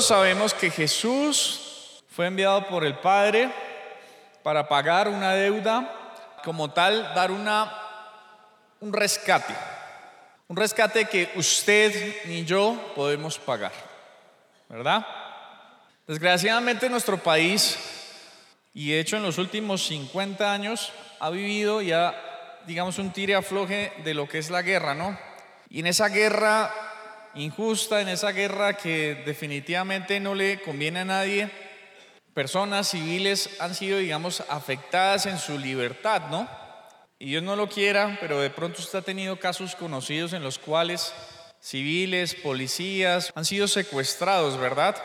Sabemos que Jesús fue enviado por el Padre para pagar una deuda, como tal, dar una, un rescate. Un rescate que usted ni yo podemos pagar, ¿verdad? Desgraciadamente nuestro país, y de hecho en los últimos 50 años, ha vivido ya, digamos, un tire afloje de lo que es la guerra, ¿no? Y en esa guerra injusta, en esa guerra que definitivamente no le conviene a nadie, personas civiles han sido, digamos, afectadas en su libertad, ¿no? Y Dios no lo quiera, pero de pronto usted ha tenido casos conocidos en los cuales civiles, policías han sido secuestrados, ¿verdad?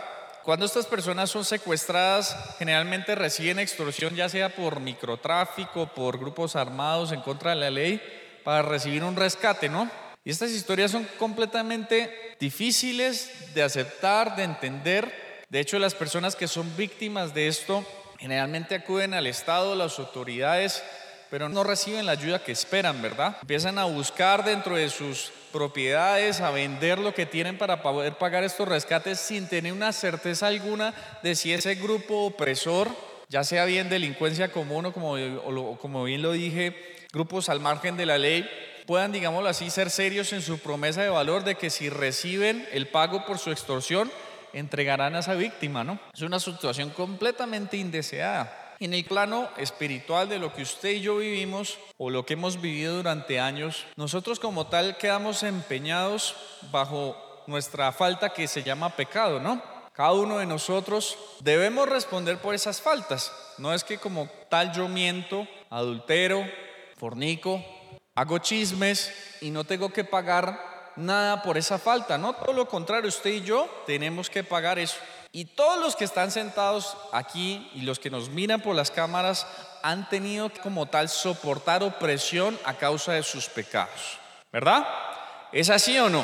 Cuando estas personas son secuestradas, generalmente reciben extorsión, ya sea por microtráfico, por grupos armados en contra de la ley, para recibir un rescate, ¿no? Y estas historias son completamente difíciles de aceptar, de entender. De hecho, las personas que son víctimas de esto generalmente acuden al Estado, las autoridades, pero no reciben la ayuda que esperan, ¿verdad? Empiezan a buscar dentro de sus propiedades, a vender lo que tienen para poder pagar estos rescates sin tener una certeza alguna de si ese grupo opresor, ya sea bien delincuencia común o como, o como bien lo dije, grupos al margen de la ley, puedan, digámoslo así, ser serios en su promesa de valor de que si reciben el pago por su extorsión, entregarán a esa víctima, ¿no? Es una situación completamente indeseada. En el plano espiritual de lo que usted y yo vivimos o lo que hemos vivido durante años, nosotros como tal quedamos empeñados bajo nuestra falta que se llama pecado, ¿no? Cada uno de nosotros debemos responder por esas faltas. No es que como tal yo miento, adultero, fornico, hago chismes y no tengo que pagar nada por esa falta, ¿no? Todo lo contrario, usted y yo tenemos que pagar eso. Y todos los que están sentados aquí y los que nos miran por las cámaras han tenido como tal soportar opresión a causa de sus pecados, ¿verdad? ¿Es así o no?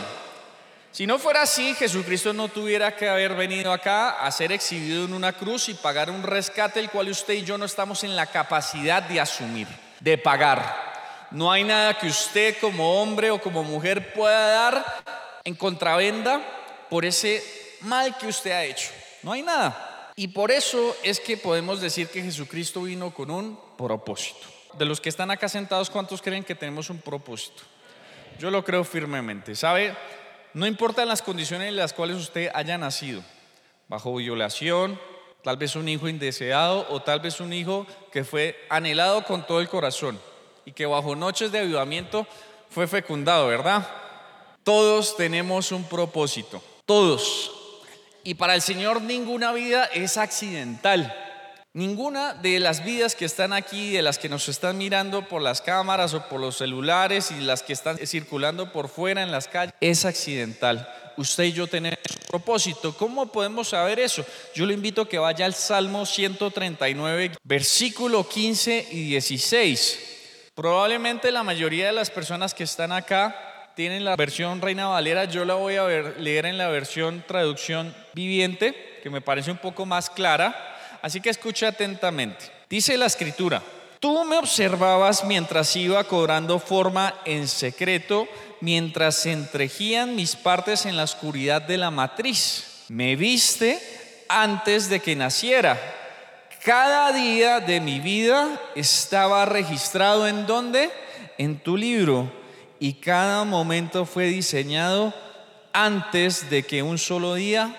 Si no fuera así, Jesucristo no tuviera que haber venido acá a ser exhibido en una cruz y pagar un rescate el cual usted y yo no estamos en la capacidad de asumir, de pagar. No hay nada que usted como hombre o como mujer pueda dar en contravenda por ese mal que usted ha hecho. No hay nada. Y por eso es que podemos decir que Jesucristo vino con un propósito. De los que están acá sentados, ¿cuántos creen que tenemos un propósito? Yo lo creo firmemente. ¿Sabe? No importa las condiciones en las cuales usted haya nacido, bajo violación, tal vez un hijo indeseado o tal vez un hijo que fue anhelado con todo el corazón y que bajo noches de avivamiento fue fecundado, ¿verdad? Todos tenemos un propósito, todos. Y para el Señor ninguna vida es accidental. Ninguna de las vidas que están aquí, de las que nos están mirando por las cámaras o por los celulares y las que están circulando por fuera en las calles, es accidental. Usted y yo tenemos un propósito. ¿Cómo podemos saber eso? Yo le invito a que vaya al Salmo 139, versículo 15 y 16. Probablemente la mayoría de las personas que están acá tienen la versión Reina Valera, yo la voy a leer en la versión traducción viviente, que me parece un poco más clara, así que escuche atentamente. Dice la escritura, tú me observabas mientras iba cobrando forma en secreto, mientras se entrejían mis partes en la oscuridad de la matriz. Me viste antes de que naciera cada día de mi vida estaba registrado en dónde? En tu libro. Y cada momento fue diseñado antes de que un solo día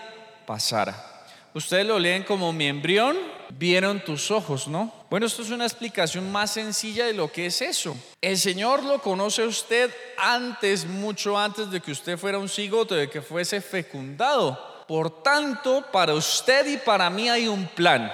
pasara. Ustedes lo leen como mi embrión, vieron tus ojos, ¿no? Bueno, esto es una explicación más sencilla de lo que es eso. El Señor lo conoce a usted antes, mucho antes de que usted fuera un cigote, de que fuese fecundado. Por tanto, para usted y para mí hay un plan.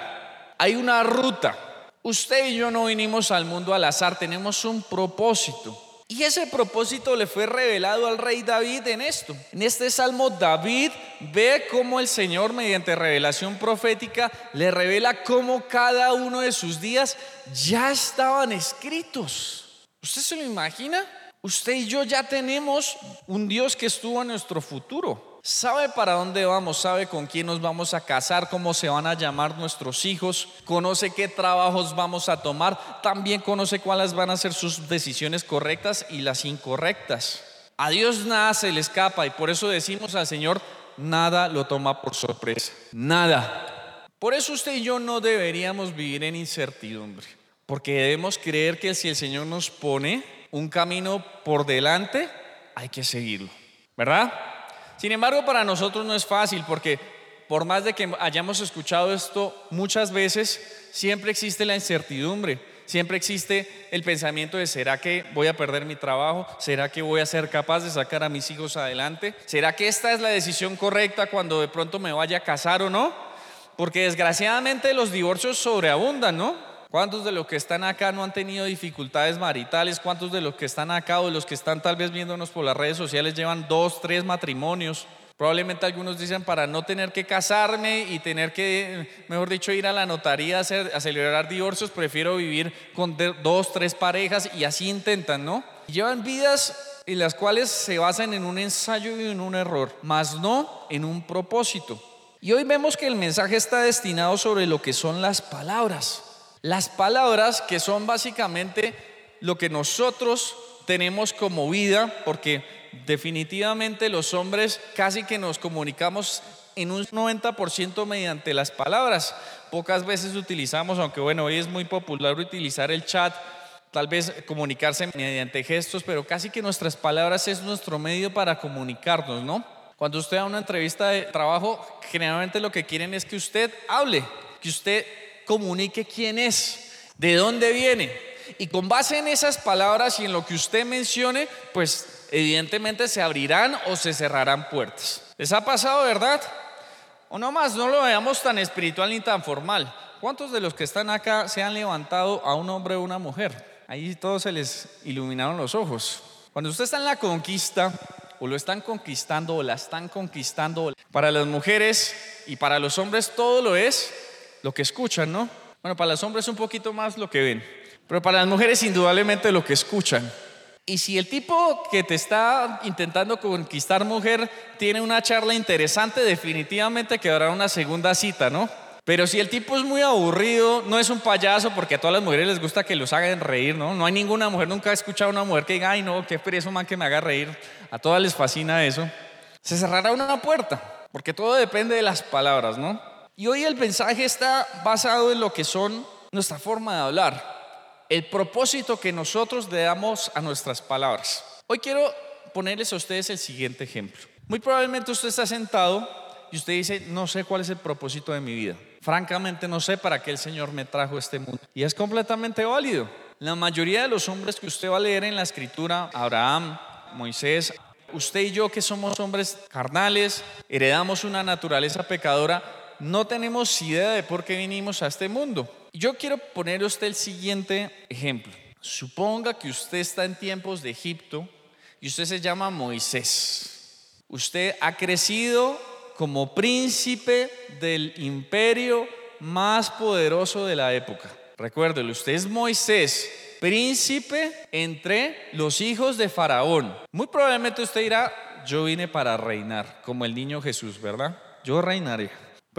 Hay una ruta. Usted y yo no vinimos al mundo al azar, tenemos un propósito. Y ese propósito le fue revelado al rey David en esto. En este salmo David ve cómo el Señor mediante revelación profética le revela cómo cada uno de sus días ya estaban escritos. ¿Usted se lo imagina? Usted y yo ya tenemos un Dios que estuvo en nuestro futuro sabe para dónde vamos, sabe con quién nos vamos a casar, cómo se van a llamar nuestros hijos, conoce qué trabajos vamos a tomar, también conoce cuáles van a ser sus decisiones correctas y las incorrectas. A Dios nada se le escapa y por eso decimos al Señor, nada lo toma por sorpresa. Nada. Por eso usted y yo no deberíamos vivir en incertidumbre. Porque debemos creer que si el Señor nos pone un camino por delante, hay que seguirlo. ¿Verdad? Sin embargo, para nosotros no es fácil porque por más de que hayamos escuchado esto muchas veces, siempre existe la incertidumbre. Siempre existe el pensamiento de, ¿será que voy a perder mi trabajo? ¿Será que voy a ser capaz de sacar a mis hijos adelante? ¿Será que esta es la decisión correcta cuando de pronto me vaya a casar o no? Porque desgraciadamente los divorcios sobreabundan, ¿no? ¿Cuántos de los que están acá no han tenido dificultades maritales? ¿Cuántos de los que están acá o de los que están tal vez viéndonos por las redes sociales llevan dos, tres matrimonios? Probablemente algunos dicen para no tener que casarme y tener que, mejor dicho, ir a la notaría a, a celebrar divorcios, prefiero vivir con dos, tres parejas y así intentan, ¿no? Llevan vidas en las cuales se basan en un ensayo y en un error, más no en un propósito. Y hoy vemos que el mensaje está destinado sobre lo que son las palabras. Las palabras que son básicamente lo que nosotros tenemos como vida, porque definitivamente los hombres casi que nos comunicamos en un 90% mediante las palabras. Pocas veces utilizamos, aunque bueno, hoy es muy popular utilizar el chat, tal vez comunicarse mediante gestos, pero casi que nuestras palabras es nuestro medio para comunicarnos, ¿no? Cuando usted da una entrevista de trabajo, generalmente lo que quieren es que usted hable, que usted comunique quién es, de dónde viene. Y con base en esas palabras y en lo que usted mencione, pues evidentemente se abrirán o se cerrarán puertas. ¿Les ha pasado, verdad? O no más, no lo veamos tan espiritual ni tan formal. ¿Cuántos de los que están acá se han levantado a un hombre o una mujer? Ahí todos se les iluminaron los ojos. Cuando usted está en la conquista, o lo están conquistando, o la están conquistando, para las mujeres y para los hombres todo lo es lo que escuchan, ¿no? Bueno, para los hombres un poquito más lo que ven, pero para las mujeres indudablemente lo que escuchan. Y si el tipo que te está intentando conquistar mujer tiene una charla interesante, definitivamente quedará una segunda cita, ¿no? Pero si el tipo es muy aburrido, no es un payaso, porque a todas las mujeres les gusta que los hagan reír, ¿no? No hay ninguna mujer, nunca he escuchado a una mujer que diga, ay, no, qué preso man que me haga reír. A todas les fascina eso. Se cerrará una puerta, porque todo depende de las palabras, ¿no? Y hoy el mensaje está basado en lo que son nuestra forma de hablar el propósito que nosotros le damos a nuestras palabras. Hoy quiero ponerles a ustedes el siguiente ejemplo. Muy probablemente usted está sentado y usted dice, no sé cuál es el propósito de mi vida. Francamente no sé para qué el Señor me trajo a este mundo. Y es completamente válido. La mayoría de los hombres que usted va a leer en la escritura, Abraham, Moisés, usted y yo que somos hombres carnales, heredamos una naturaleza pecadora, no tenemos idea de por qué vinimos a este mundo. Yo quiero poner a usted el siguiente ejemplo. Suponga que usted está en tiempos de Egipto y usted se llama Moisés. Usted ha crecido como príncipe del imperio más poderoso de la época. Recuérdelo, usted es Moisés, príncipe entre los hijos de Faraón. Muy probablemente usted dirá, yo vine para reinar, como el niño Jesús, ¿verdad? Yo reinaré.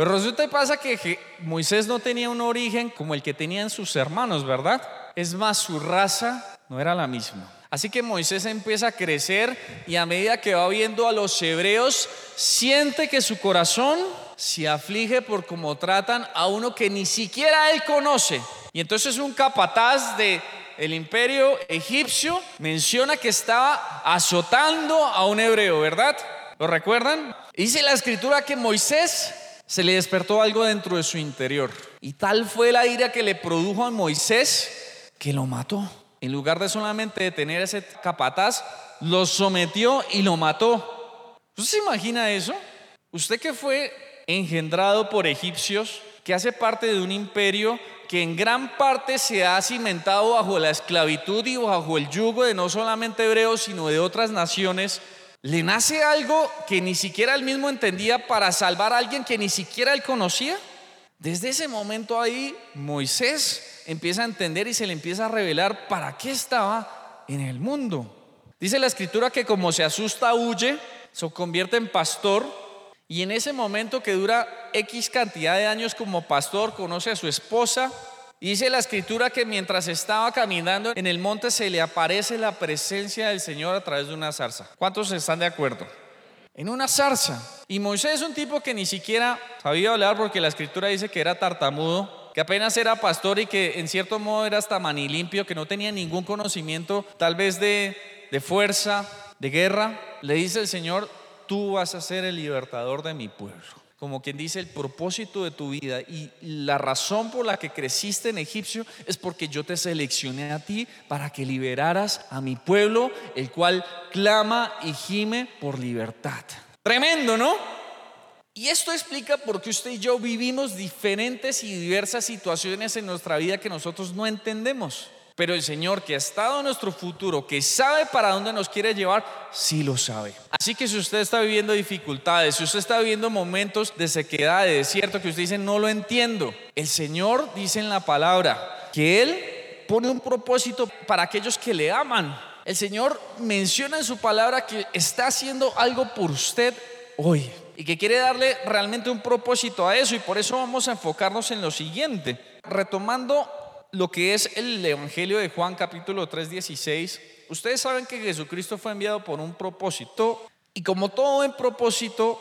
Pero resulta y pasa que Moisés no tenía un origen como el que tenían sus hermanos, ¿verdad? Es más, su raza no era la misma. Así que Moisés empieza a crecer y a medida que va viendo a los hebreos, siente que su corazón se aflige por cómo tratan a uno que ni siquiera él conoce. Y entonces un capataz de el imperio egipcio menciona que estaba azotando a un hebreo, ¿verdad? ¿Lo recuerdan? Dice la escritura que Moisés se le despertó algo dentro de su interior. Y tal fue la ira que le produjo a Moisés que lo mató. En lugar de solamente detener ese capataz, lo sometió y lo mató. ¿Usted se imagina eso? Usted que fue engendrado por egipcios, que hace parte de un imperio que en gran parte se ha cimentado bajo la esclavitud y bajo el yugo de no solamente hebreos, sino de otras naciones, le nace algo que ni siquiera él mismo entendía para salvar a alguien que ni siquiera él conocía. Desde ese momento ahí, Moisés empieza a entender y se le empieza a revelar para qué estaba en el mundo. Dice la escritura que como se asusta, huye, se convierte en pastor y en ese momento que dura X cantidad de años como pastor, conoce a su esposa, Dice la escritura que mientras estaba caminando en el monte se le aparece la presencia del Señor a través de una zarza. ¿Cuántos están de acuerdo? en una zarza. Y Moisés es un tipo que ni siquiera sabía hablar porque la escritura dice que era tartamudo, que apenas era pastor y que en cierto modo era hasta limpio, que no tenía ningún conocimiento tal vez de, de fuerza, de guerra. Le dice el Señor, tú vas a ser el libertador de mi pueblo como quien dice, el propósito de tu vida y la razón por la que creciste en Egipcio es porque yo te seleccioné a ti para que liberaras a mi pueblo, el cual clama y gime por libertad. Tremendo, ¿no? Y esto explica por qué usted y yo vivimos diferentes y diversas situaciones en nuestra vida que nosotros no entendemos. Pero el Señor que ha estado en nuestro futuro, que sabe para dónde nos quiere llevar, sí lo sabe. Así que si usted está viviendo dificultades, si usted está viviendo momentos de sequedad, de desierto, que usted dice, no lo entiendo, el Señor dice en la palabra que Él pone un propósito para aquellos que le aman. El Señor menciona en su palabra que está haciendo algo por usted hoy y que quiere darle realmente un propósito a eso y por eso vamos a enfocarnos en lo siguiente. Retomando lo que es el Evangelio de Juan capítulo 3, 16, ustedes saben que Jesucristo fue enviado por un propósito y como todo en propósito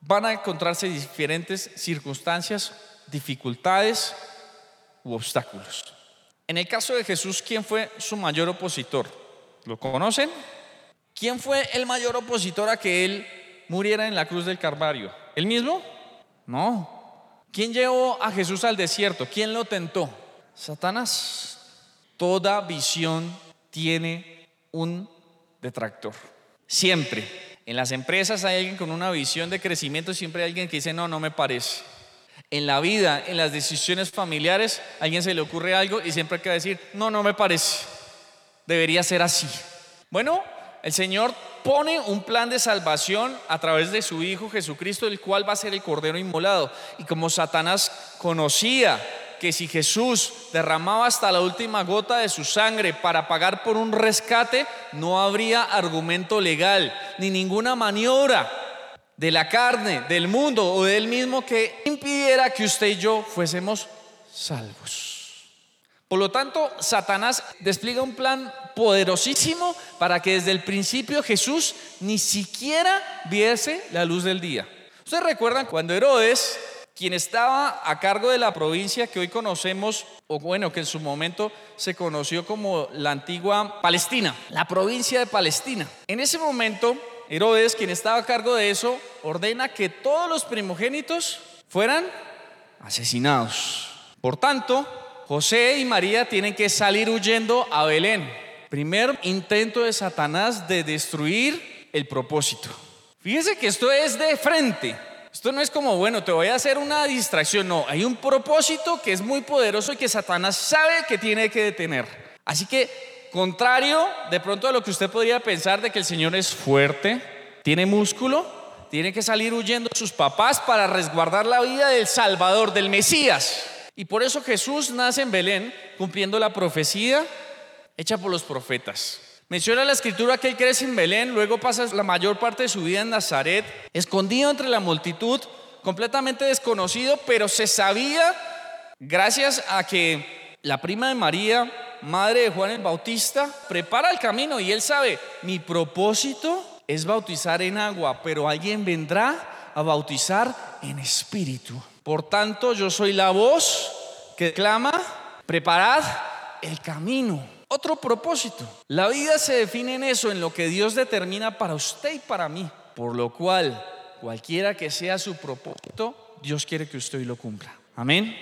van a encontrarse diferentes circunstancias, dificultades u obstáculos. En el caso de Jesús, ¿quién fue su mayor opositor? ¿Lo conocen? ¿Quién fue el mayor opositor a que él muriera en la cruz del Calvario? ¿El mismo? No. ¿Quién llevó a Jesús al desierto? ¿Quién lo tentó? Satanás, toda visión tiene un detractor. Siempre. En las empresas hay alguien con una visión de crecimiento, siempre hay alguien que dice, no, no me parece. En la vida, en las decisiones familiares, a alguien se le ocurre algo y siempre hay que decir, no, no me parece. Debería ser así. Bueno, el Señor pone un plan de salvación a través de su Hijo Jesucristo, el cual va a ser el Cordero inmolado. Y como Satanás conocía que si Jesús derramaba hasta la última gota de su sangre para pagar por un rescate, no habría argumento legal ni ninguna maniobra de la carne, del mundo o del mismo que impidiera que usted y yo fuésemos salvos. Por lo tanto, Satanás despliega un plan poderosísimo para que desde el principio Jesús ni siquiera viese la luz del día. Ustedes recuerdan cuando Herodes quien estaba a cargo de la provincia que hoy conocemos, o bueno, que en su momento se conoció como la antigua Palestina, la provincia de Palestina. En ese momento, Herodes, quien estaba a cargo de eso, ordena que todos los primogénitos fueran asesinados. Por tanto, José y María tienen que salir huyendo a Belén. Primer intento de Satanás de destruir el propósito. Fíjese que esto es de frente. Esto no es como, bueno, te voy a hacer una distracción. No, hay un propósito que es muy poderoso y que Satanás sabe que tiene que detener. Así que, contrario de pronto a lo que usted podría pensar de que el Señor es fuerte, tiene músculo, tiene que salir huyendo sus papás para resguardar la vida del Salvador, del Mesías. Y por eso Jesús nace en Belén, cumpliendo la profecía hecha por los profetas. Menciona la escritura que él crece en Belén, luego pasa la mayor parte de su vida en Nazaret, escondido entre la multitud, completamente desconocido, pero se sabía, gracias a que la prima de María, madre de Juan el Bautista, prepara el camino y él sabe, mi propósito es bautizar en agua, pero alguien vendrá a bautizar en espíritu. Por tanto, yo soy la voz que clama, preparad el camino otro propósito. La vida se define en eso, en lo que Dios determina para usted y para mí. Por lo cual, cualquiera que sea su propósito, Dios quiere que usted lo cumpla. Amén.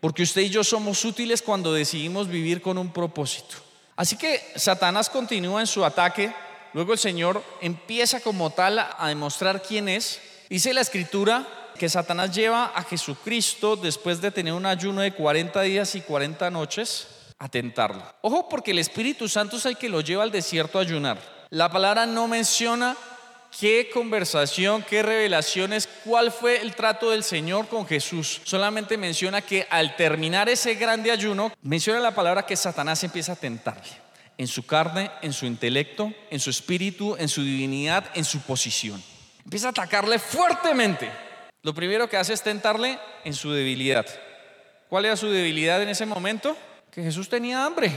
Porque usted y yo somos útiles cuando decidimos vivir con un propósito. Así que Satanás continúa en su ataque. Luego el Señor empieza como tal a demostrar quién es. Dice la escritura que Satanás lleva a Jesucristo después de tener un ayuno de 40 días y 40 noches a tentarlo. Ojo porque el Espíritu Santo es el que lo lleva al desierto a ayunar. La palabra no menciona qué conversación, qué revelaciones, cuál fue el trato del Señor con Jesús. Solamente menciona que al terminar ese grande ayuno, menciona la palabra que Satanás empieza a tentarle. En su carne, en su intelecto, en su espíritu, en su divinidad, en su posición. Empieza a atacarle fuertemente. Lo primero que hace es tentarle en su debilidad. ¿Cuál era su debilidad en ese momento? Que Jesús tenía hambre.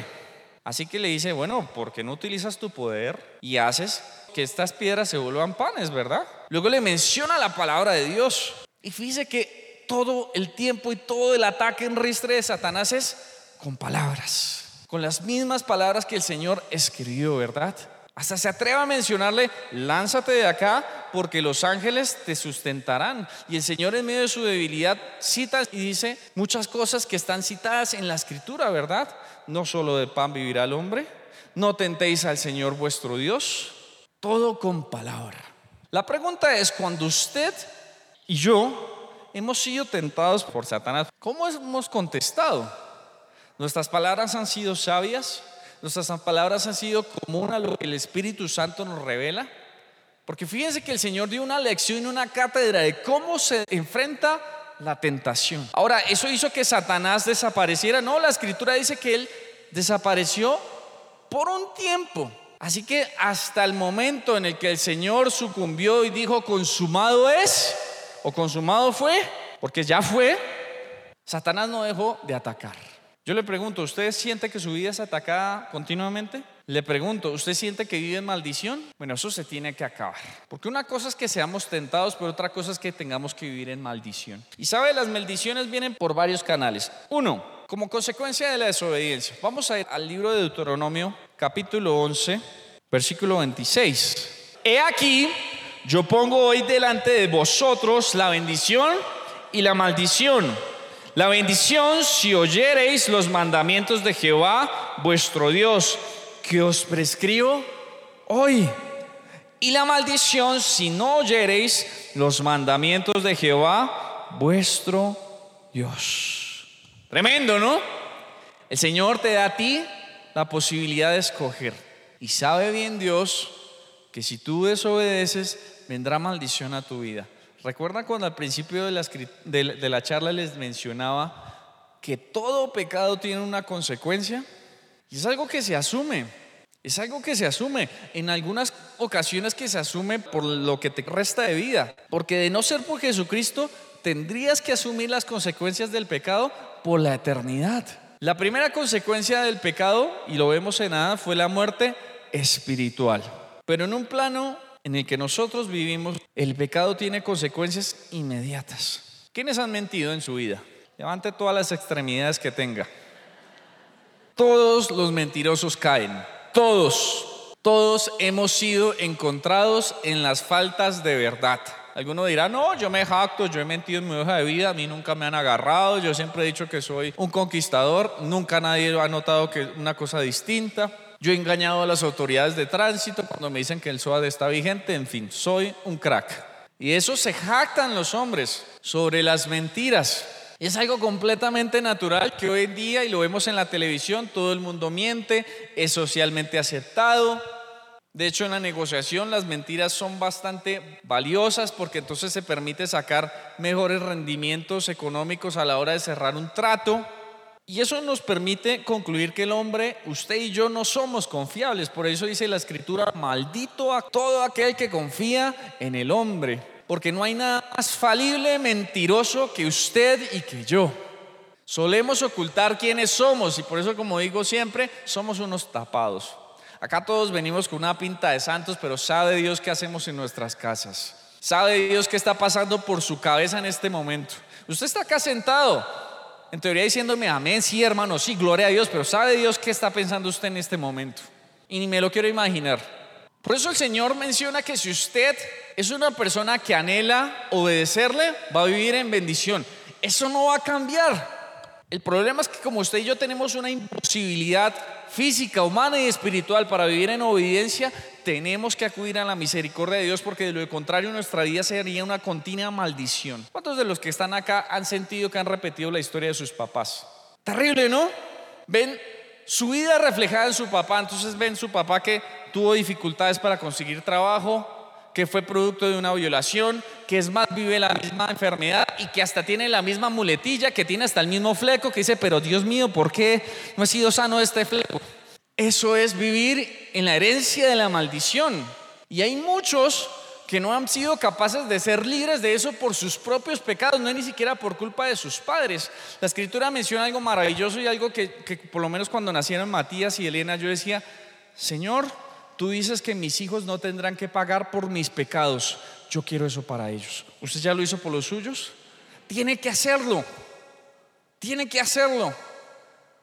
Así que le dice, bueno, ¿por qué no utilizas tu poder y haces que estas piedras se vuelvan panes, verdad? Luego le menciona la palabra de Dios. Y fíjese que todo el tiempo y todo el ataque en ristre de Satanás es con palabras, con las mismas palabras que el Señor escribió, ¿verdad? Hasta se atreve a mencionarle, lánzate de acá porque los ángeles te sustentarán. Y el Señor en medio de su debilidad cita y dice muchas cosas que están citadas en la escritura, ¿verdad? No solo de pan vivirá el hombre, no tentéis al Señor vuestro Dios, todo con palabra. La pregunta es, cuando usted y yo hemos sido tentados por Satanás, ¿cómo hemos contestado? ¿Nuestras palabras han sido sabias? Nuestras palabras han sido común a lo que el Espíritu Santo nos revela. Porque fíjense que el Señor dio una lección una cátedra de cómo se enfrenta la tentación. Ahora, ¿eso hizo que Satanás desapareciera? No, la escritura dice que él desapareció por un tiempo. Así que hasta el momento en el que el Señor sucumbió y dijo, consumado es, o consumado fue, porque ya fue, Satanás no dejó de atacar. Yo le pregunto, ¿usted siente que su vida es atacada continuamente? Le pregunto, ¿usted siente que vive en maldición? Bueno, eso se tiene que acabar. Porque una cosa es que seamos tentados, pero otra cosa es que tengamos que vivir en maldición. Y sabe, las maldiciones vienen por varios canales. Uno, como consecuencia de la desobediencia. Vamos a ir al libro de Deuteronomio, capítulo 11, versículo 26. He aquí, yo pongo hoy delante de vosotros la bendición y la maldición. La bendición si oyereis los mandamientos de Jehová, vuestro Dios, que os prescribo hoy. Y la maldición si no oyereis los mandamientos de Jehová, vuestro Dios. Tremendo, ¿no? El Señor te da a ti la posibilidad de escoger. Y sabe bien Dios que si tú desobedeces, vendrá maldición a tu vida. ¿Recuerdan cuando al principio de la, de la charla les mencionaba que todo pecado tiene una consecuencia? Y es algo que se asume. Es algo que se asume. En algunas ocasiones que se asume por lo que te resta de vida. Porque de no ser por Jesucristo, tendrías que asumir las consecuencias del pecado por la eternidad. La primera consecuencia del pecado, y lo vemos en nada, fue la muerte espiritual. Pero en un plano en el que nosotros vivimos, el pecado tiene consecuencias inmediatas. ¿Quiénes han mentido en su vida? Levante todas las extremidades que tenga. Todos los mentirosos caen. Todos. Todos hemos sido encontrados en las faltas de verdad. Alguno dirá, no, yo me jacto, yo he mentido en mi hoja de vida, a mí nunca me han agarrado, yo siempre he dicho que soy un conquistador, nunca nadie ha notado que una cosa distinta. Yo he engañado a las autoridades de tránsito cuando me dicen que el SOAD está vigente, en fin, soy un crack. Y eso se jactan los hombres sobre las mentiras. Es algo completamente natural que hoy en día, y lo vemos en la televisión, todo el mundo miente, es socialmente aceptado. De hecho, en la negociación las mentiras son bastante valiosas porque entonces se permite sacar mejores rendimientos económicos a la hora de cerrar un trato. Y eso nos permite concluir que el hombre, usted y yo, no somos confiables. Por eso dice la escritura, maldito a todo aquel que confía en el hombre. Porque no hay nada más falible, mentiroso que usted y que yo. Solemos ocultar quiénes somos y por eso, como digo siempre, somos unos tapados. Acá todos venimos con una pinta de santos, pero sabe Dios qué hacemos en nuestras casas. Sabe Dios qué está pasando por su cabeza en este momento. Usted está acá sentado, en teoría diciéndome amén, sí hermano, sí, gloria a Dios, pero ¿sabe Dios qué está pensando usted en este momento? Y ni me lo quiero imaginar. Por eso el Señor menciona que si usted es una persona que anhela obedecerle, va a vivir en bendición. Eso no va a cambiar. El problema es que como usted y yo tenemos una imposibilidad física, humana y espiritual para vivir en obediencia, tenemos que acudir a la misericordia de Dios porque de lo contrario nuestra vida sería una continua maldición. ¿Cuántos de los que están acá han sentido que han repetido la historia de sus papás? Terrible, ¿no? Ven su vida reflejada en su papá, entonces ven su papá que tuvo dificultades para conseguir trabajo, que fue producto de una violación, que es más, vive la misma enfermedad y que hasta tiene la misma muletilla, que tiene hasta el mismo fleco, que dice, pero Dios mío, ¿por qué no he sido sano de este fleco? Eso es vivir en la herencia de la maldición. Y hay muchos que no han sido capaces de ser libres de eso por sus propios pecados, no ni siquiera por culpa de sus padres. La escritura menciona algo maravilloso y algo que, que por lo menos cuando nacieron Matías y Elena yo decía, Señor, tú dices que mis hijos no tendrán que pagar por mis pecados. Yo quiero eso para ellos. ¿Usted ya lo hizo por los suyos? Tiene que hacerlo. Tiene que hacerlo.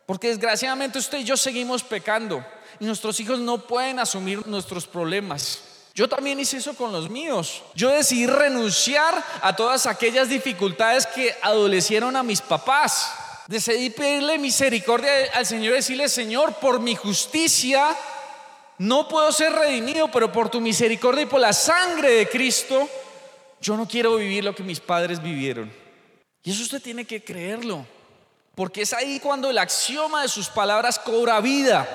Porque desgraciadamente usted y yo seguimos pecando y nuestros hijos no pueden asumir nuestros problemas. Yo también hice eso con los míos. Yo decidí renunciar a todas aquellas dificultades que adolecieron a mis papás. Decidí pedirle misericordia al Señor y decirle, Señor, por mi justicia no puedo ser redimido, pero por tu misericordia y por la sangre de Cristo, yo no quiero vivir lo que mis padres vivieron. Y eso usted tiene que creerlo. Porque es ahí cuando el axioma de sus palabras cobra vida.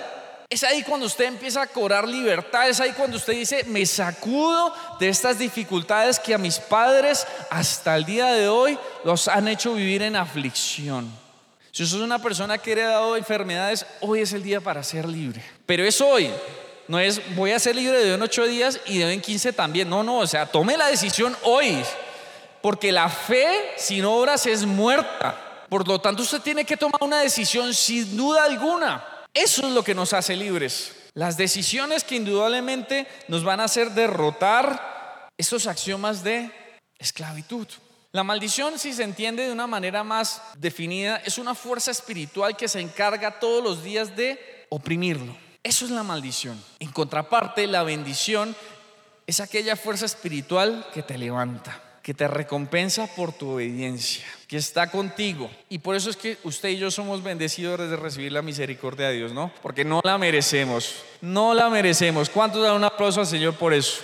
Es ahí cuando usted empieza a cobrar libertad. Es ahí cuando usted dice, me sacudo de estas dificultades que a mis padres hasta el día de hoy los han hecho vivir en aflicción. Si usted es una persona que ha heredado enfermedades, hoy es el día para ser libre. Pero es hoy. No es voy a ser libre de en ocho días y de en quince también. No, no, o sea, tome la decisión hoy. Porque la fe sin obras es muerta. Por lo tanto, usted tiene que tomar una decisión sin duda alguna. Eso es lo que nos hace libres. Las decisiones que indudablemente nos van a hacer derrotar esos axiomas de esclavitud. La maldición, si se entiende de una manera más definida, es una fuerza espiritual que se encarga todos los días de oprimirlo. Eso es la maldición. En contraparte, la bendición es aquella fuerza espiritual que te levanta que te recompensa por tu obediencia, que está contigo. Y por eso es que usted y yo somos bendecidos de recibir la misericordia de Dios, ¿no? Porque no la merecemos, no la merecemos. ¿Cuántos dan un aplauso al Señor por eso?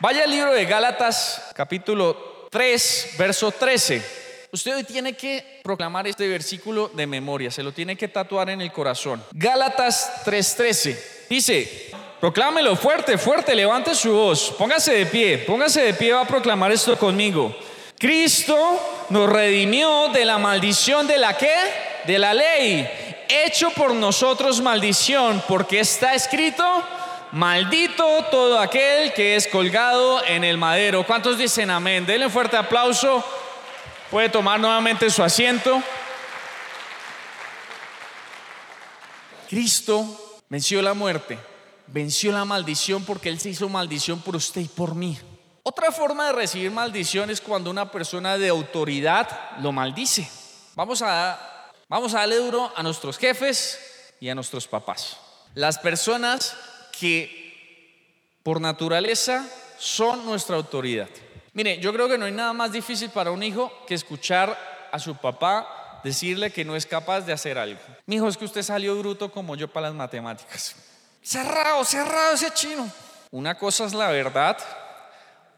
Vaya al libro de Gálatas, capítulo 3, verso 13. Usted hoy tiene que proclamar este versículo de memoria, se lo tiene que tatuar en el corazón. Gálatas 3:13 dice, Proclámelo fuerte, fuerte, levante su voz. Póngase de pie, póngase de pie, va a proclamar esto conmigo. Cristo nos redimió de la maldición de la que? De la ley. Hecho por nosotros maldición, porque está escrito, maldito todo aquel que es colgado en el madero. ¿Cuántos dicen amén? Denle un fuerte aplauso. Puede tomar nuevamente su asiento. Cristo venció la muerte venció la maldición porque Él se hizo maldición por usted y por mí. Otra forma de recibir maldición es cuando una persona de autoridad lo maldice. Vamos a, vamos a darle duro a nuestros jefes y a nuestros papás. Las personas que por naturaleza son nuestra autoridad. Mire, yo creo que no hay nada más difícil para un hijo que escuchar a su papá decirle que no es capaz de hacer algo. Mi hijo, es que usted salió bruto como yo para las matemáticas. Cerrado, cerrado ese chino. Una cosa es la verdad,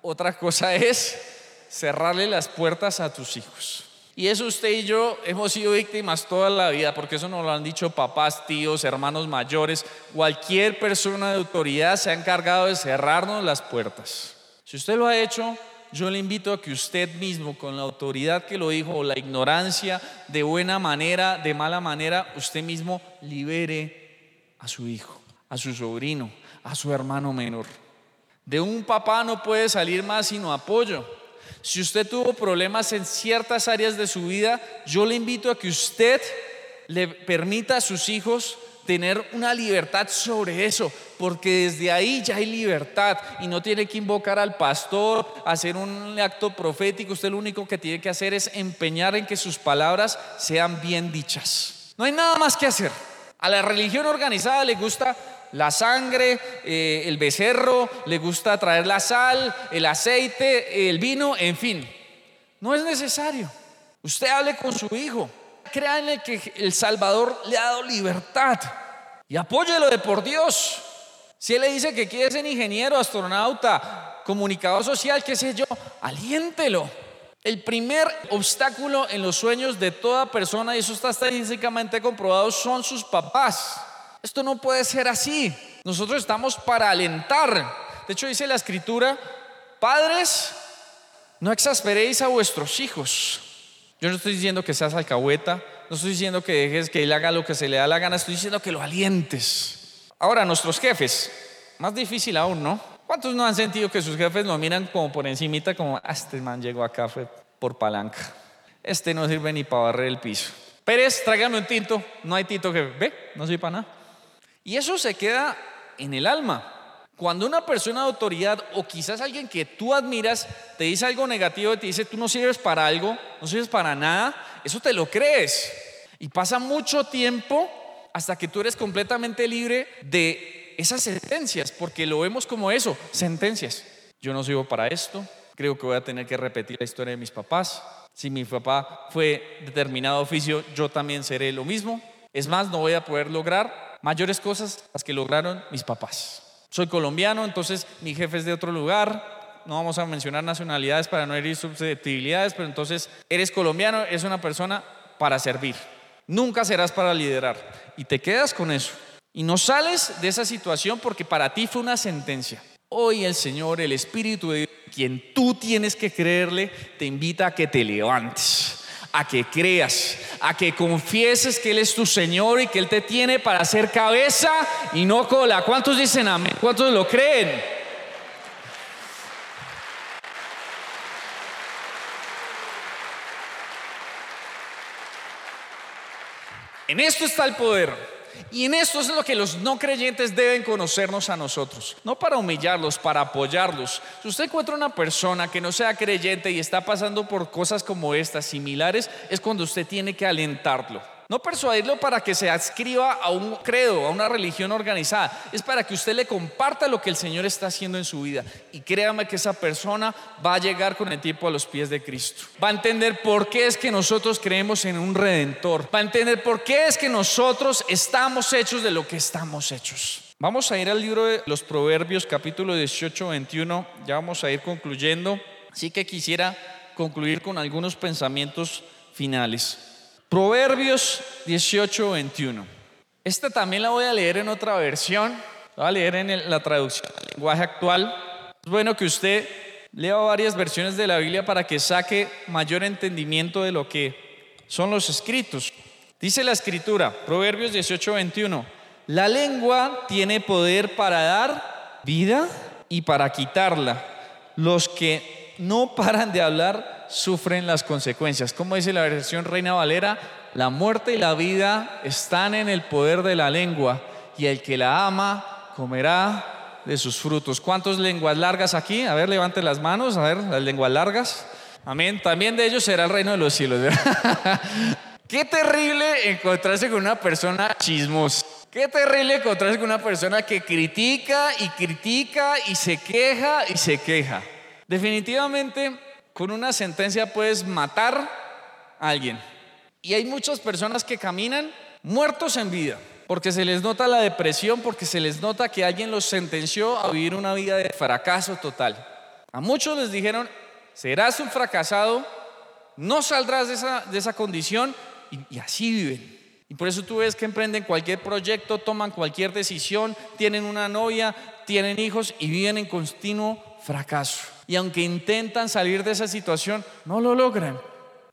otra cosa es cerrarle las puertas a tus hijos. Y eso usted y yo hemos sido víctimas toda la vida, porque eso nos lo han dicho papás, tíos, hermanos mayores. Cualquier persona de autoridad se ha encargado de cerrarnos las puertas. Si usted lo ha hecho, yo le invito a que usted mismo, con la autoridad que lo dijo, o la ignorancia, de buena manera, de mala manera, usted mismo libere a su hijo a su sobrino, a su hermano menor. De un papá no puede salir más sino apoyo. Si usted tuvo problemas en ciertas áreas de su vida, yo le invito a que usted le permita a sus hijos tener una libertad sobre eso, porque desde ahí ya hay libertad y no tiene que invocar al pastor, hacer un acto profético, usted lo único que tiene que hacer es empeñar en que sus palabras sean bien dichas. No hay nada más que hacer. A la religión organizada le gusta la sangre, eh, el becerro, le gusta traer la sal, el aceite, el vino, en fin. No es necesario. Usted hable con su hijo. Créanle que el Salvador le ha dado libertad y apóyelo de por Dios. Si él le dice que quiere ser ingeniero, astronauta, comunicador social, qué sé yo, aliéntelo. El primer obstáculo en los sueños de toda persona, y eso está estadísticamente comprobado, son sus papás. Esto no puede ser así. Nosotros estamos para alentar. De hecho, dice la escritura, padres, no exasperéis a vuestros hijos. Yo no estoy diciendo que seas alcahueta, no estoy diciendo que dejes que él haga lo que se le da la gana, estoy diciendo que lo alientes. Ahora, nuestros jefes, más difícil aún, ¿no? ¿Cuántos no han sentido que sus jefes lo miran como por encimita, como, ah, este man llegó acá, fue por palanca. Este no sirve ni para barrer el piso. Pérez, tráigame un tinto. No hay tinto que, ve, no sirve para nada. Y eso se queda en el alma. Cuando una persona de autoridad o quizás alguien que tú admiras te dice algo negativo y te dice tú no sirves para algo, no sirves para nada, eso te lo crees. Y pasa mucho tiempo hasta que tú eres completamente libre de esas sentencias, porque lo vemos como eso, sentencias. Yo no sirvo para esto, creo que voy a tener que repetir la historia de mis papás. Si mi papá fue determinado oficio, yo también seré lo mismo. Es más, no voy a poder lograr mayores cosas las que lograron mis papás. Soy colombiano, entonces mi jefe es de otro lugar. No vamos a mencionar nacionalidades para no herir susceptibilidades, pero entonces eres colombiano, es una persona para servir. Nunca serás para liderar. Y te quedas con eso. Y no sales de esa situación porque para ti fue una sentencia. Hoy el Señor, el Espíritu de Dios, quien tú tienes que creerle, te invita a que te levantes a que creas, a que confieses que Él es tu Señor y que Él te tiene para ser cabeza y no cola. ¿Cuántos dicen amén? ¿Cuántos lo creen? En esto está el poder. Y en esto es lo que los no creyentes deben conocernos a nosotros, no para humillarlos, para apoyarlos. Si usted encuentra una persona que no sea creyente y está pasando por cosas como estas, similares, es cuando usted tiene que alentarlo. No persuadirlo para que se adscriba a un credo, a una religión organizada. Es para que usted le comparta lo que el Señor está haciendo en su vida. Y créame que esa persona va a llegar con el tiempo a los pies de Cristo. Va a entender por qué es que nosotros creemos en un redentor. Va a entender por qué es que nosotros estamos hechos de lo que estamos hechos. Vamos a ir al libro de los Proverbios, capítulo 18, 21. Ya vamos a ir concluyendo. Así que quisiera concluir con algunos pensamientos finales. Proverbios 18, 21. Esta también la voy a leer en otra versión. La voy a leer en la traducción del lenguaje actual. Es bueno que usted lea varias versiones de la Biblia para que saque mayor entendimiento de lo que son los escritos. Dice la escritura, Proverbios 18, 21. La lengua tiene poder para dar vida y para quitarla. Los que no paran de hablar sufren las consecuencias. Como dice la versión Reina Valera, la muerte y la vida están en el poder de la lengua y el que la ama comerá de sus frutos. ¿Cuántas lenguas largas aquí? A ver, levante las manos, a ver, las lenguas largas. Amén. También de ellos será el reino de los cielos. Qué terrible encontrarse con una persona chismosa. Qué terrible encontrarse con una persona que critica y critica y se queja y se queja. Definitivamente con una sentencia puedes matar a alguien. Y hay muchas personas que caminan muertos en vida, porque se les nota la depresión, porque se les nota que alguien los sentenció a vivir una vida de fracaso total. A muchos les dijeron, serás un fracasado, no saldrás de esa, de esa condición y, y así viven. Y por eso tú ves que emprenden cualquier proyecto, toman cualquier decisión, tienen una novia, tienen hijos y viven en continuo fracaso y aunque intentan salir de esa situación, no lo logran.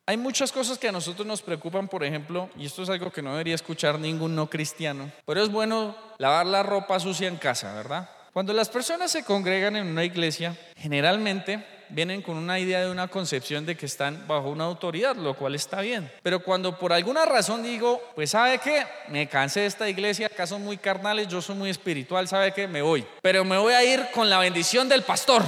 Hay muchas cosas que a nosotros nos preocupan, por ejemplo, y esto es algo que no debería escuchar ningún no cristiano, pero es bueno lavar la ropa sucia en casa, ¿verdad? Cuando las personas se congregan en una iglesia, generalmente vienen con una idea de una concepción de que están bajo una autoridad, lo cual está bien. Pero cuando por alguna razón digo, pues sabe que me cansé de esta iglesia, acá son muy carnales, yo soy muy espiritual, sabe que me voy. Pero me voy a ir con la bendición del pastor.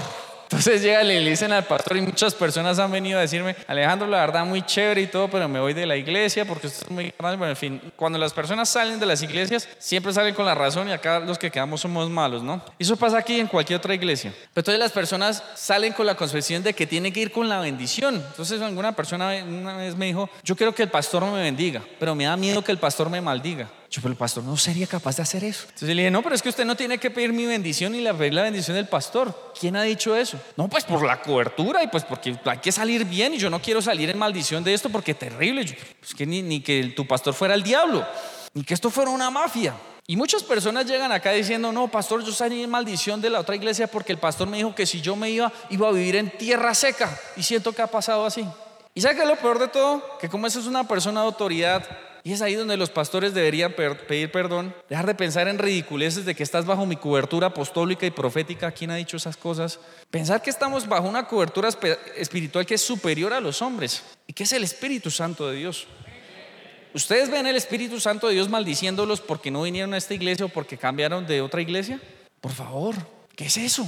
Entonces llega y le dicen al pastor y muchas personas han venido a decirme, Alejandro, la verdad muy chévere y todo, pero me voy de la iglesia porque esto es muy grande. Bueno, en fin, cuando las personas salen de las iglesias, siempre salen con la razón y acá los que quedamos somos malos, ¿no? Eso pasa aquí en cualquier otra iglesia. Pero entonces las personas salen con la concepción de que tienen que ir con la bendición. Entonces alguna persona una vez me dijo, yo quiero que el pastor me bendiga, pero me da miedo que el pastor me maldiga. Yo, pero el pastor no sería capaz de hacer eso. Entonces le dije, no, pero es que usted no tiene que pedir mi bendición ni la pedir la bendición del pastor. ¿Quién ha dicho eso? No, pues por la cobertura y pues porque hay que salir bien y yo no quiero salir en maldición de esto porque es terrible. pues que ni, ni que tu pastor fuera el diablo, ni que esto fuera una mafia. Y muchas personas llegan acá diciendo, no, pastor, yo salí en maldición de la otra iglesia porque el pastor me dijo que si yo me iba, iba a vivir en tierra seca. Y siento que ha pasado así. ¿Y sabe qué es lo peor de todo? Que como esa es una persona de autoridad, Y es ahí donde los pastores deberían pedir perdón, dejar de pensar en ridiculeces de que estás bajo mi cobertura apostólica y profética. ¿Quién ha dicho esas cosas? Pensar que estamos bajo una cobertura espiritual que es superior a los hombres y que es el Espíritu Santo de Dios. ¿Ustedes ven el Espíritu Santo de Dios maldiciéndolos porque no vinieron a esta iglesia o porque cambiaron de otra iglesia? Por favor, ¿qué es eso?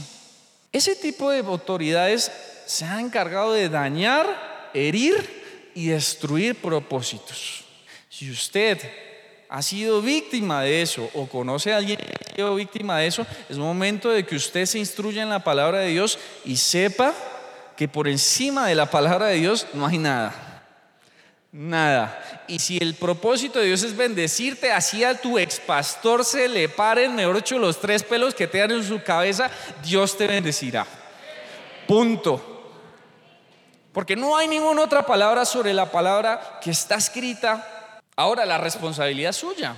Ese tipo de autoridades se han encargado de dañar, herir y destruir propósitos. Si usted ha sido víctima de eso o conoce a alguien que ha sido víctima de eso, es momento de que usted se instruya en la palabra de Dios y sepa que por encima de la palabra de Dios no hay nada. Nada. Y si el propósito de Dios es bendecirte, así a tu ex pastor se le paren, mejor dicho, los tres pelos que te dan en su cabeza, Dios te bendecirá. Punto. Porque no hay ninguna otra palabra sobre la palabra que está escrita Ahora, la responsabilidad es suya.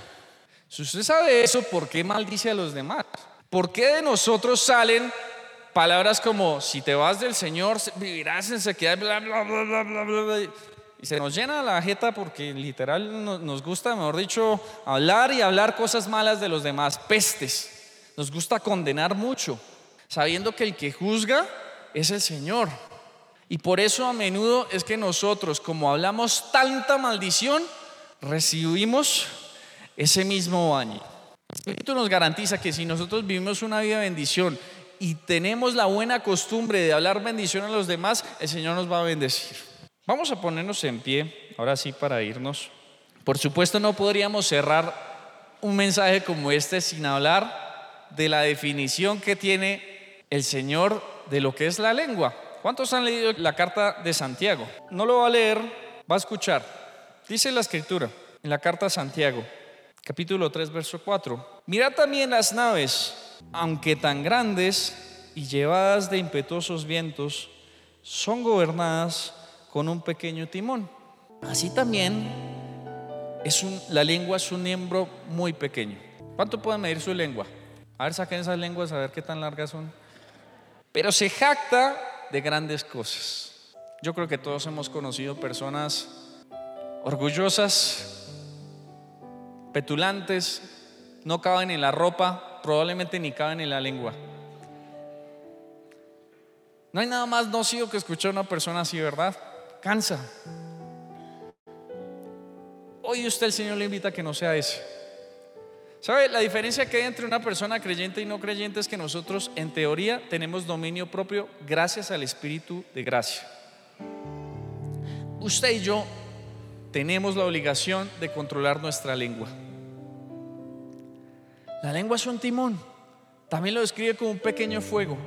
Si usted sabe eso, ¿por qué maldice a los demás? ¿Por qué de nosotros salen palabras como, si te vas del Señor, vivirás en sequedad, bla, bla, bla, bla, bla, bla? Y se nos llena la jeta porque literal nos gusta, mejor dicho, hablar y hablar cosas malas de los demás, pestes. Nos gusta condenar mucho, sabiendo que el que juzga es el Señor. Y por eso a menudo es que nosotros, como hablamos tanta maldición, recibimos ese mismo año. El Espíritu nos garantiza que si nosotros vivimos una vida de bendición y tenemos la buena costumbre de hablar bendición a los demás, el Señor nos va a bendecir. Vamos a ponernos en pie, ahora sí, para irnos. Por supuesto, no podríamos cerrar un mensaje como este sin hablar de la definición que tiene el Señor de lo que es la lengua. ¿Cuántos han leído la carta de Santiago? No lo va a leer, va a escuchar. Dice la escritura en la carta a Santiago, capítulo 3, verso 4. Mira también las naves, aunque tan grandes y llevadas de impetuosos vientos, son gobernadas con un pequeño timón. Así también es la lengua es un miembro muy pequeño. ¿Cuánto puede medir su lengua? A ver, saquen esas lenguas a ver qué tan largas son. Pero se jacta de grandes cosas. Yo creo que todos hemos conocido personas orgullosas, petulantes, no caben en la ropa, probablemente ni caben en la lengua. No hay nada más nocivo que escuchar a una persona así, ¿verdad? Cansa. Hoy usted el Señor le invita a que no sea ese. ¿Sabe? La diferencia que hay entre una persona creyente y no creyente es que nosotros en teoría tenemos dominio propio gracias al Espíritu de gracia. Usted y yo tenemos la obligación de controlar nuestra lengua. La lengua es un timón. También lo describe como un pequeño fuego.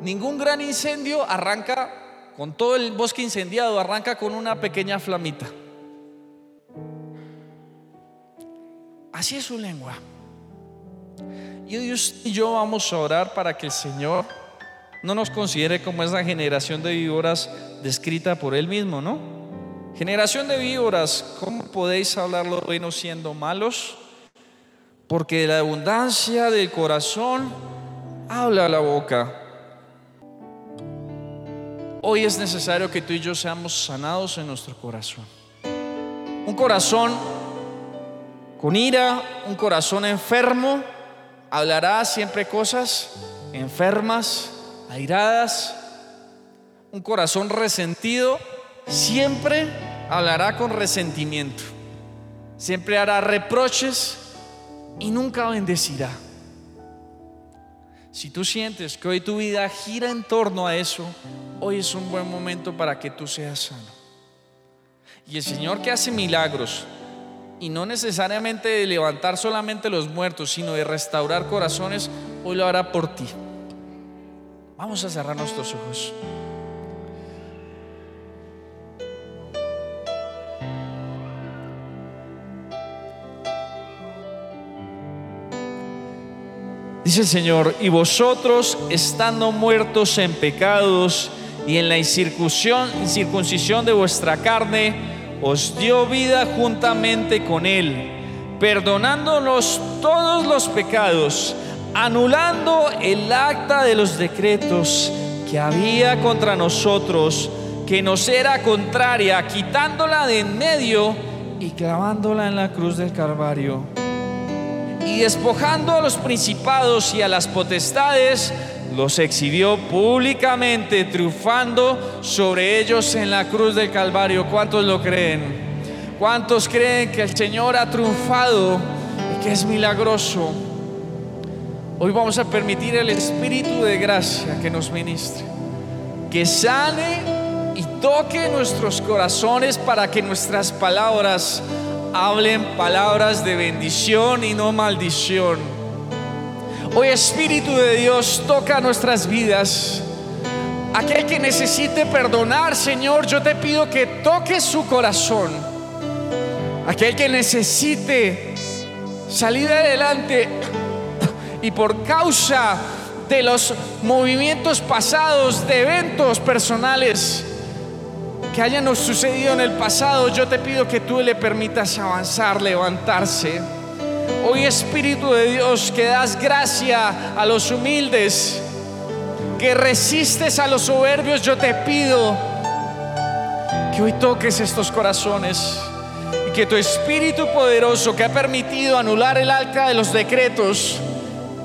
Ningún gran incendio arranca con todo el bosque incendiado, arranca con una pequeña flamita. Así es su lengua. Y Dios y yo vamos a orar para que el Señor no nos considere como esa generación de víboras descrita por Él mismo, ¿no? Generación de víboras, ¿cómo podéis hablar lo bueno siendo malos? Porque de la abundancia del corazón habla la boca. Hoy es necesario que tú y yo seamos sanados en nuestro corazón. Un corazón con ira, un corazón enfermo, hablará siempre cosas enfermas, airadas. Un corazón resentido, siempre hablará con resentimiento, siempre hará reproches y nunca bendecirá. Si tú sientes que hoy tu vida gira en torno a eso, hoy es un buen momento para que tú seas sano. Y el Señor que hace milagros, y no necesariamente de levantar solamente los muertos, sino de restaurar corazones, hoy lo hará por ti. Vamos a cerrar nuestros ojos. Dice el Señor, y vosotros estando muertos en pecados y en la incircuncisión de vuestra carne, os dio vida juntamente con Él, perdonándonos todos los pecados, anulando el acta de los decretos que había contra nosotros, que nos era contraria, quitándola de en medio y clavándola en la cruz del Calvario. Y despojando a los principados y a las potestades, los exhibió públicamente, triunfando sobre ellos en la cruz del Calvario. ¿Cuántos lo creen? ¿Cuántos creen que el Señor ha triunfado y que es milagroso? Hoy vamos a permitir el Espíritu de gracia que nos ministre, que sane y toque nuestros corazones para que nuestras palabras hablen palabras de bendición y no maldición. Hoy Espíritu de Dios toca nuestras vidas. Aquel que necesite perdonar, Señor, yo te pido que toque su corazón. Aquel que necesite salir adelante y por causa de los movimientos pasados, de eventos personales, que hayan sucedido en el pasado, yo te pido que tú le permitas avanzar, levantarse. Hoy Espíritu de Dios, que das gracia a los humildes, que resistes a los soberbios, yo te pido que hoy toques estos corazones y que tu Espíritu poderoso que ha permitido anular el arca de los decretos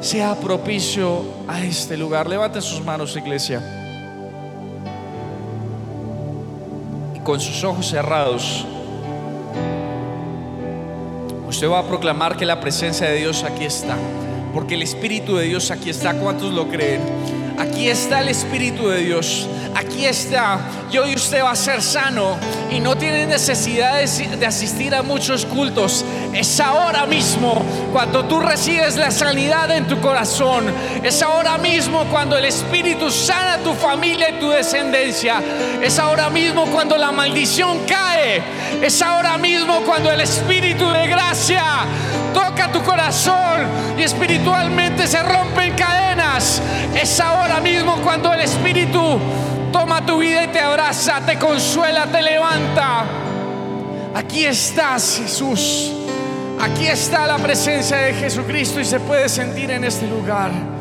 sea propicio a este lugar. Levante sus manos, iglesia. Con sus ojos cerrados, usted va a proclamar que la presencia de Dios aquí está, porque el Espíritu de Dios aquí está. ¿Cuántos lo creen? Aquí está el Espíritu de Dios. Aquí está. Y hoy usted va a ser sano y no tiene necesidad de asistir a muchos cultos. Es ahora mismo cuando tú recibes la sanidad en tu corazón. Es ahora mismo cuando el Espíritu sana tu familia y tu descendencia. Es ahora mismo cuando la maldición cae. Es ahora mismo cuando el Espíritu de gracia toca tu corazón y espiritualmente se rompen cadenas. Es ahora mismo cuando el Espíritu toma tu vida y te abraza, te consuela, te levanta. Aquí estás, Jesús. Aquí está la presencia de Jesucristo y se puede sentir en este lugar.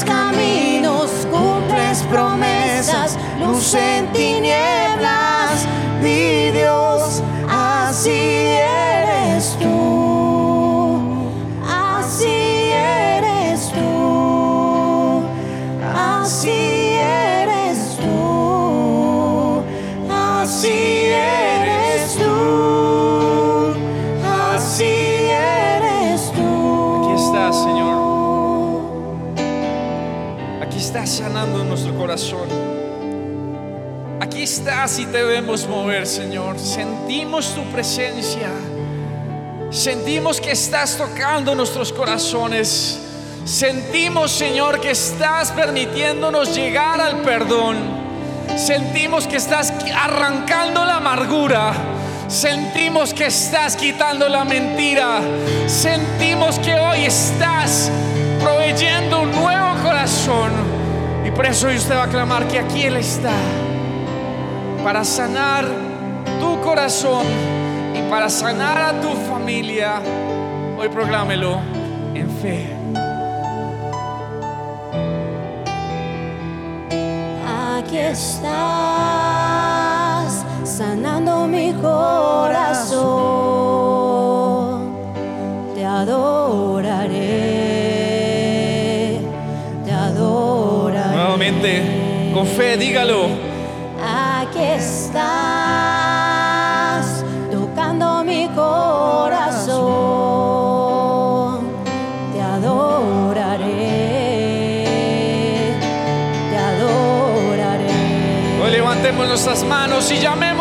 Caminos, cumples promesas, luz en tinieblas, estás y te vemos mover, Señor. Sentimos tu presencia. Sentimos que estás tocando nuestros corazones. Sentimos, Señor, que estás permitiéndonos llegar al perdón. Sentimos que estás arrancando la amargura. Sentimos que estás quitando la mentira. Sentimos que hoy estás proveyendo un nuevo corazón por eso hoy usted va a clamar que aquí Él está para sanar tu corazón y para sanar a tu familia Hoy proclámelo en fe. Aquí estás sanando mi corazón. Te adoraré, te adoraré. Nuevamente, con fe, dígalo. Nuestras manos y llamémoslo.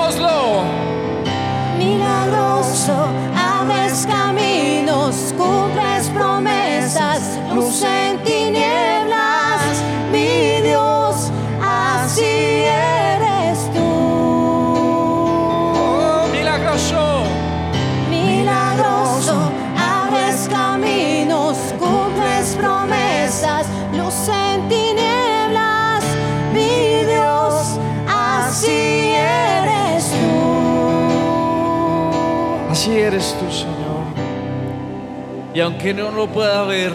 Aunque no lo pueda ver,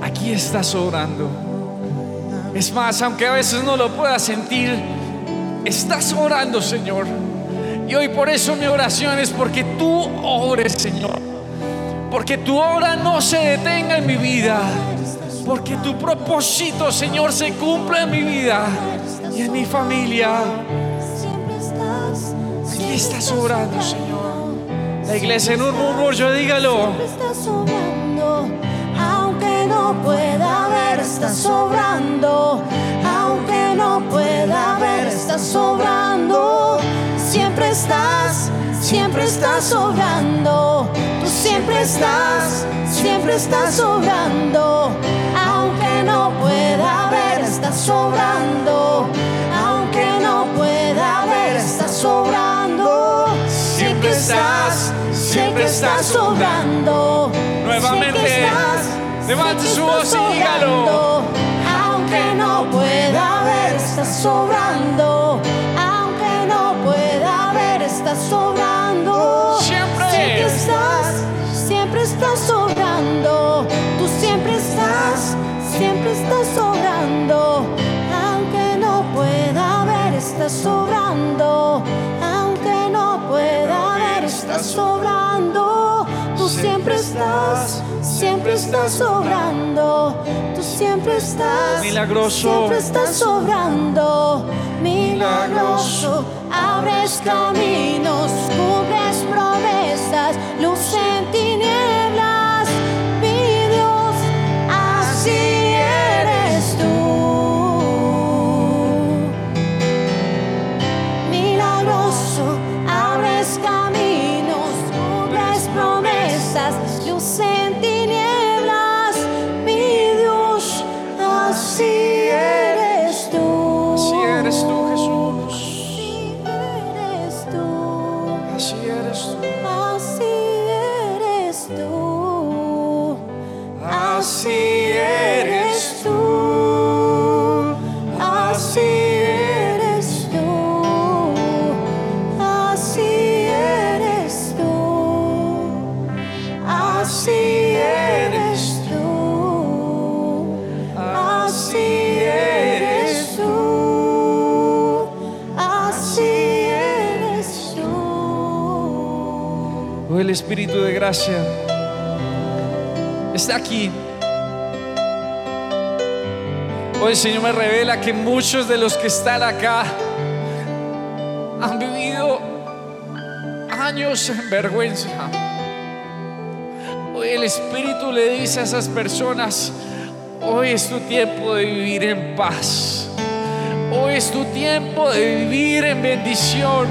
aquí estás obrando. Es más, aunque a veces no lo pueda sentir, estás orando, Señor. Y hoy por eso mi oración es porque tú obres, Señor. Porque tu obra no se detenga en mi vida. Porque tu propósito, Señor, se cumpla en mi vida y en mi familia. Aquí estás obrando, Señor. La iglesia en un murmullo, dígalo. No pueda ver, estás sobrando, aunque no pueda ver, estás sobrando, siempre estás, siempre estás sobrando, tú siempre estás, siempre estás sobrando, aunque no pueda ver, estás sobrando, aunque no pueda ver, estás sobrando, Siempre estás, siempre estás sobrando. Nuevamente, Siempre estás, levante su voz y dígalo. Aunque no pueda ver, estás sobrando. Aunque no pueda ver, estás sobrando. Siempre. Estás, siempre estás sobrando. Tú siempre estás, siempre estás sobrando. Aunque no pueda ver, estás sobrando. Aunque no pueda ver, estás sobrando. Tú siempre estás, siempre estás sobrando. Tú siempre estás, Milagroso. siempre estás sobrando. Milagroso, abres caminos, cumples gracia está aquí. Hoy el Señor me revela que muchos de los que están acá han vivido años en vergüenza. Hoy el Espíritu le dice a esas personas, hoy es tu tiempo de vivir en paz. Hoy es tu tiempo de vivir en bendición.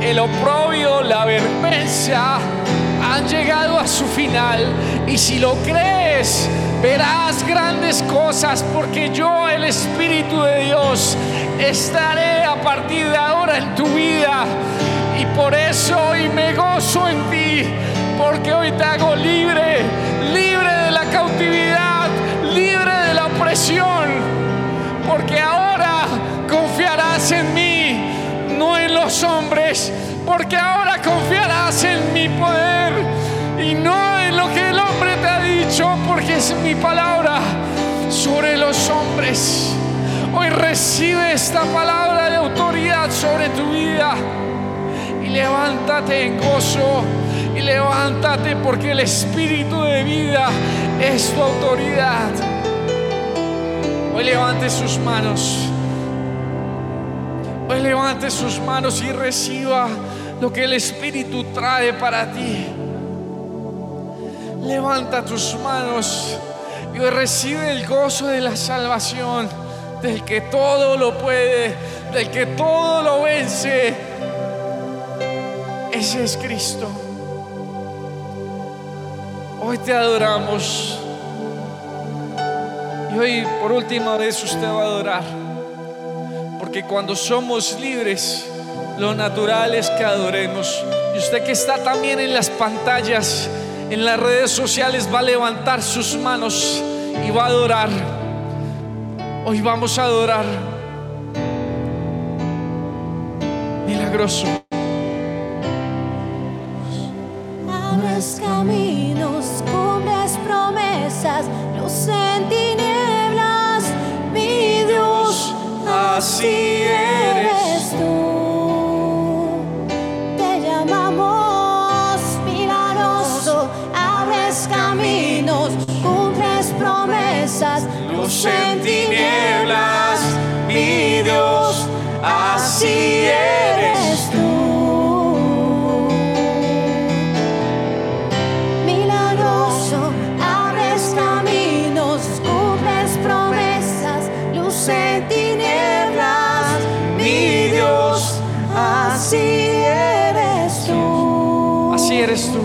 El oprobio, la vergüenza han llegado a su final. Y si lo crees, verás grandes cosas porque yo, el Espíritu de Dios, estaré a partir de ahora en tu vida. Y por eso hoy me gozo en ti, porque hoy te hago libre, libre de la cautividad, libre de la opresión, porque ahora confiarás en mí, no en los hombres, porque ahora confiarás en mi poder, y no en lo que el hombre te ha dicho, porque es mi palabra sobre los hombres. Hoy recibe esta palabra de autoridad sobre tu vida y levántate en gozo y levántate porque el espíritu de vida es tu autoridad. Hoy levante sus manos. Hoy levante sus manos y reciba lo que el Espíritu trae para ti. Levanta tus manos y recibe el gozo de la salvación, del que todo lo puede, del que todo lo vence. Ese es Cristo. Hoy te adoramos. Y hoy por última vez usted va a adorar. Porque cuando somos libres, lo natural es que adoremos. Y usted que está también en las pantallas, en las redes sociales, va a levantar sus manos y va a adorar. Hoy vamos a adorar. Milagroso. Abres caminos, cumbres promesas, luz en tinieblas, mi Dios, así eres tú. Luz en tinieblas, mi Dios, así eres tú. Milagroso, abres caminos, cumples promesas, luz en tinieblas, mi Dios, así eres tú. Así eres tú.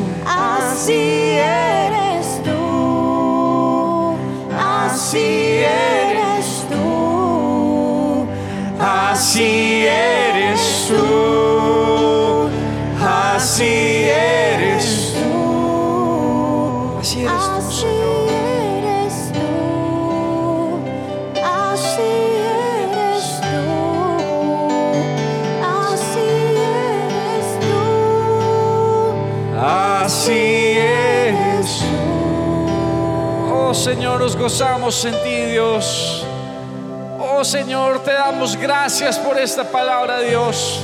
Señor, nos gozamos en ti, Dios. Oh Señor, te damos gracias por esta palabra, Dios.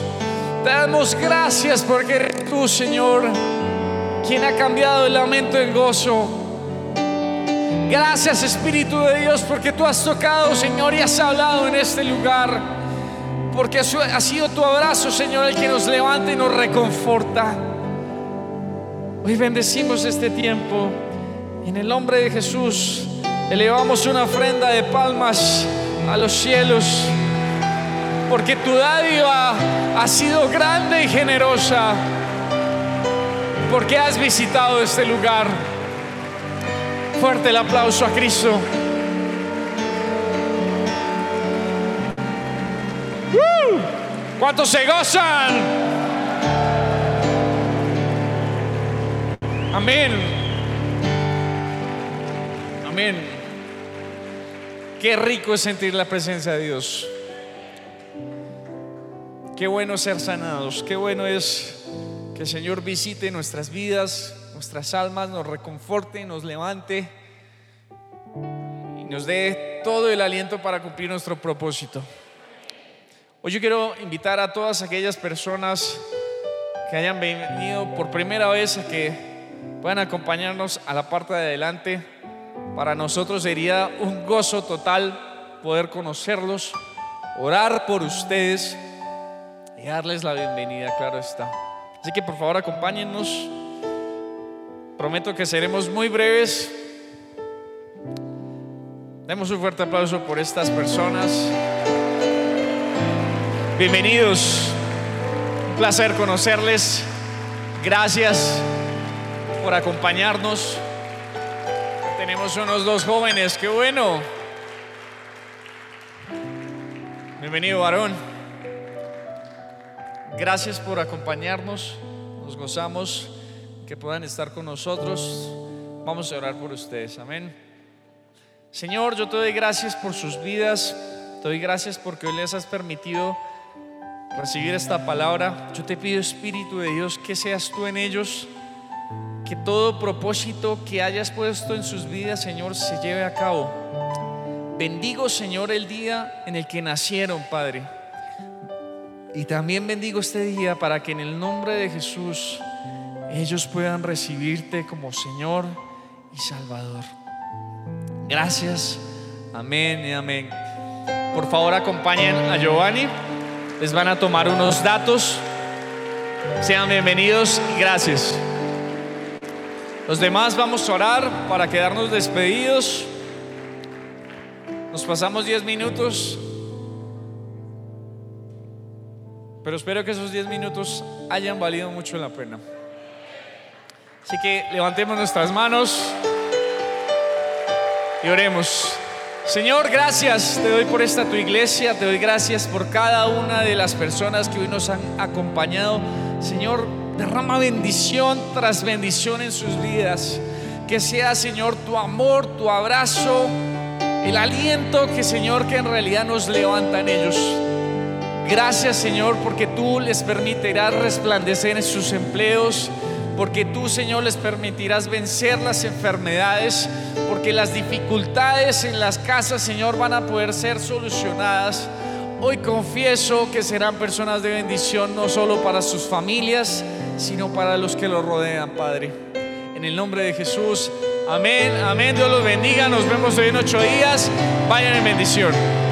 Te damos gracias porque eres tú, Señor, quien ha cambiado el lamento en gozo. Gracias, Espíritu de Dios, porque tú has tocado, Señor, y has hablado en este lugar. Porque ha sido tu abrazo, Señor, el que nos levanta y nos reconforta. Hoy bendecimos este tiempo. En el nombre de Jesús, elevamos una ofrenda de palmas a los cielos. Porque tu dádiva ha sido grande y generosa. Porque has visitado este lugar. Fuerte el aplauso a Cristo. ¿Cuántos se gozan? Amén. Amén. Qué rico es sentir la presencia de Dios. Qué bueno ser sanados. Qué bueno es que el Señor visite nuestras vidas, nuestras almas, nos reconforte, nos levante y nos dé todo el aliento para cumplir nuestro propósito. Hoy yo quiero invitar a todas aquellas personas que hayan venido por primera vez a que puedan acompañarnos a la parte de adelante. Para nosotros sería un gozo total poder conocerlos, orar por ustedes y darles la bienvenida, claro está. Así que por favor acompáñennos. Prometo que seremos muy breves. Demos un fuerte aplauso por estas personas. Bienvenidos. Un placer conocerles. Gracias por acompañarnos. Tenemos unos dos jóvenes, qué bueno. Bienvenido, varón. Gracias por acompañarnos. Nos gozamos que puedan estar con nosotros. Vamos a orar por ustedes. Amén. Señor, yo te doy gracias por sus vidas. Te doy gracias porque hoy les has permitido recibir esta palabra. Yo te pido, Espíritu de Dios, que seas tú en ellos, que todo propósito que hayas puesto en sus vidas, Señor, se lleve a cabo. Bendigo, Señor, el día en el que nacieron, Padre. Y también bendigo este día para que en el nombre de Jesús ellos puedan recibirte como Señor y Salvador. Gracias. Amén y amén. Por favor, acompañen a Giovanni. Les van a tomar unos datos. Sean bienvenidos y gracias. Los demás vamos a orar para quedarnos despedidos. Nos pasamos 10 minutos. Pero espero que esos 10 minutos hayan valido mucho la pena. Así que levantemos nuestras manos y oremos. Señor, gracias te doy por esta tu iglesia, te doy gracias por cada una de las personas que hoy nos han acompañado. Señor, derrama bendición tras bendición en sus vidas. Que sea, Señor, tu amor, tu abrazo, el aliento que, Señor, que en realidad nos levanta en ellos. Gracias, Señor, porque tú les permitirás resplandecer en sus empleos, porque tú, Señor, les permitirás vencer las enfermedades, porque las dificultades en las casas, Señor, van a poder ser solucionadas. Hoy confieso que serán personas de bendición no solo para sus familias, sino para los que los rodean, Padre. En el nombre de Jesús, amén, amén. Dios los bendiga. Nos vemos hoy en ocho días. Vayan en bendición.